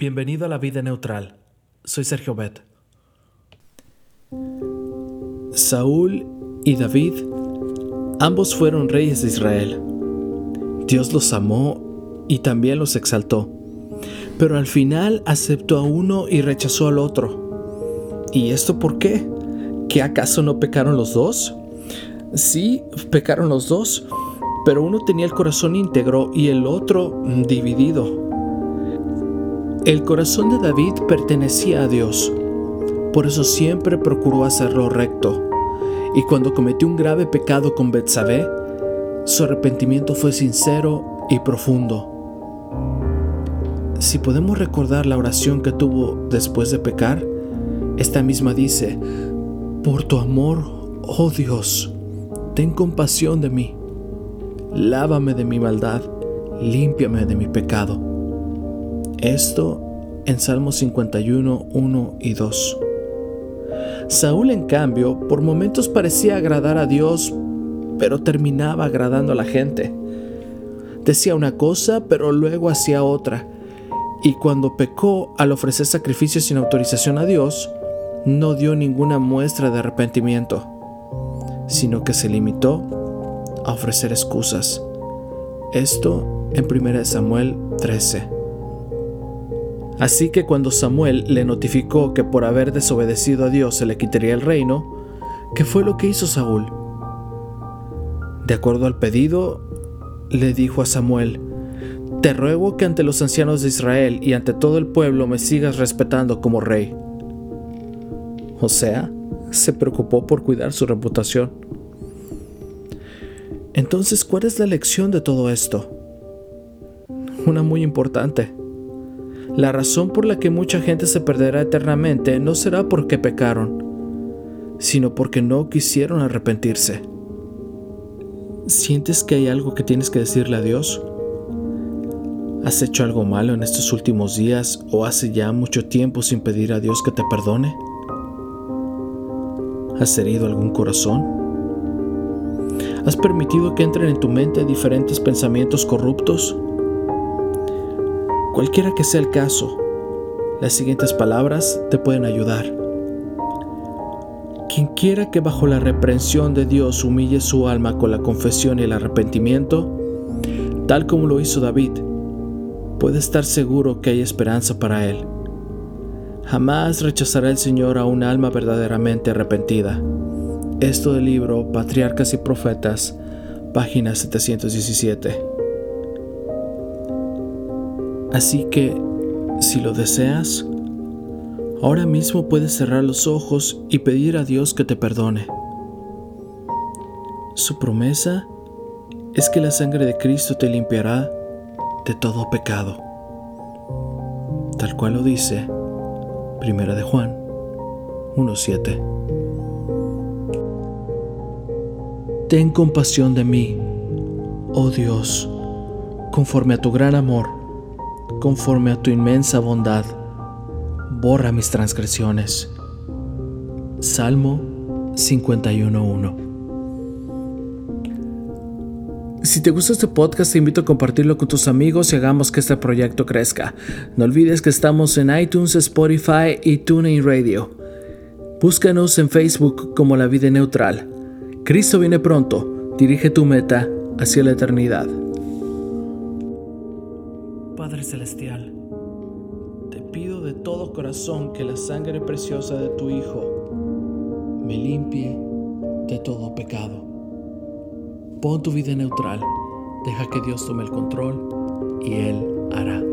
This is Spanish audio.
Bienvenido a la vida neutral. Soy Sergio Bet. Saúl y David, ambos fueron reyes de Israel. Dios los amó y también los exaltó, pero al final aceptó a uno y rechazó al otro. ¿Y esto por qué? ¿Que acaso no pecaron los dos? Sí, pecaron los dos, pero uno tenía el corazón íntegro y el otro dividido. El corazón de David pertenecía a Dios, por eso siempre procuró hacerlo recto. Y cuando cometió un grave pecado con Betsabé, su arrepentimiento fue sincero y profundo. Si podemos recordar la oración que tuvo después de pecar, esta misma dice, Por tu amor, oh Dios, ten compasión de mí, lávame de mi maldad, límpiame de mi pecado. Esto en Salmos 51, 1 y 2. Saúl, en cambio, por momentos parecía agradar a Dios, pero terminaba agradando a la gente. Decía una cosa, pero luego hacía otra. Y cuando pecó al ofrecer sacrificios sin autorización a Dios, no dio ninguna muestra de arrepentimiento, sino que se limitó a ofrecer excusas. Esto en 1 Samuel 13. Así que cuando Samuel le notificó que por haber desobedecido a Dios se le quitaría el reino, ¿qué fue lo que hizo Saúl? De acuerdo al pedido, le dijo a Samuel, Te ruego que ante los ancianos de Israel y ante todo el pueblo me sigas respetando como rey. O sea, se preocupó por cuidar su reputación. Entonces, ¿cuál es la lección de todo esto? Una muy importante. La razón por la que mucha gente se perderá eternamente no será porque pecaron, sino porque no quisieron arrepentirse. ¿Sientes que hay algo que tienes que decirle a Dios? ¿Has hecho algo malo en estos últimos días o hace ya mucho tiempo sin pedir a Dios que te perdone? ¿Has herido algún corazón? ¿Has permitido que entren en tu mente diferentes pensamientos corruptos? Cualquiera que sea el caso, las siguientes palabras te pueden ayudar. Quien quiera que bajo la reprensión de Dios humille su alma con la confesión y el arrepentimiento, tal como lo hizo David, puede estar seguro que hay esperanza para él. Jamás rechazará el Señor a un alma verdaderamente arrepentida. Esto del libro Patriarcas y Profetas, página 717. Así que, si lo deseas, ahora mismo puedes cerrar los ojos y pedir a Dios que te perdone. Su promesa es que la sangre de Cristo te limpiará de todo pecado. Tal cual lo dice Primera de Juan 1.7. Ten compasión de mí, oh Dios, conforme a tu gran amor conforme a tu inmensa bondad, borra mis transgresiones. Salmo 51.1 Si te gusta este podcast, te invito a compartirlo con tus amigos y hagamos que este proyecto crezca. No olvides que estamos en iTunes, Spotify y TuneIn Radio. Búscanos en Facebook como La Vida Neutral. Cristo viene pronto. Dirige tu meta hacia la eternidad. Padre Celestial, te pido de todo corazón que la sangre preciosa de tu Hijo me limpie de todo pecado. Pon tu vida neutral, deja que Dios tome el control y Él hará.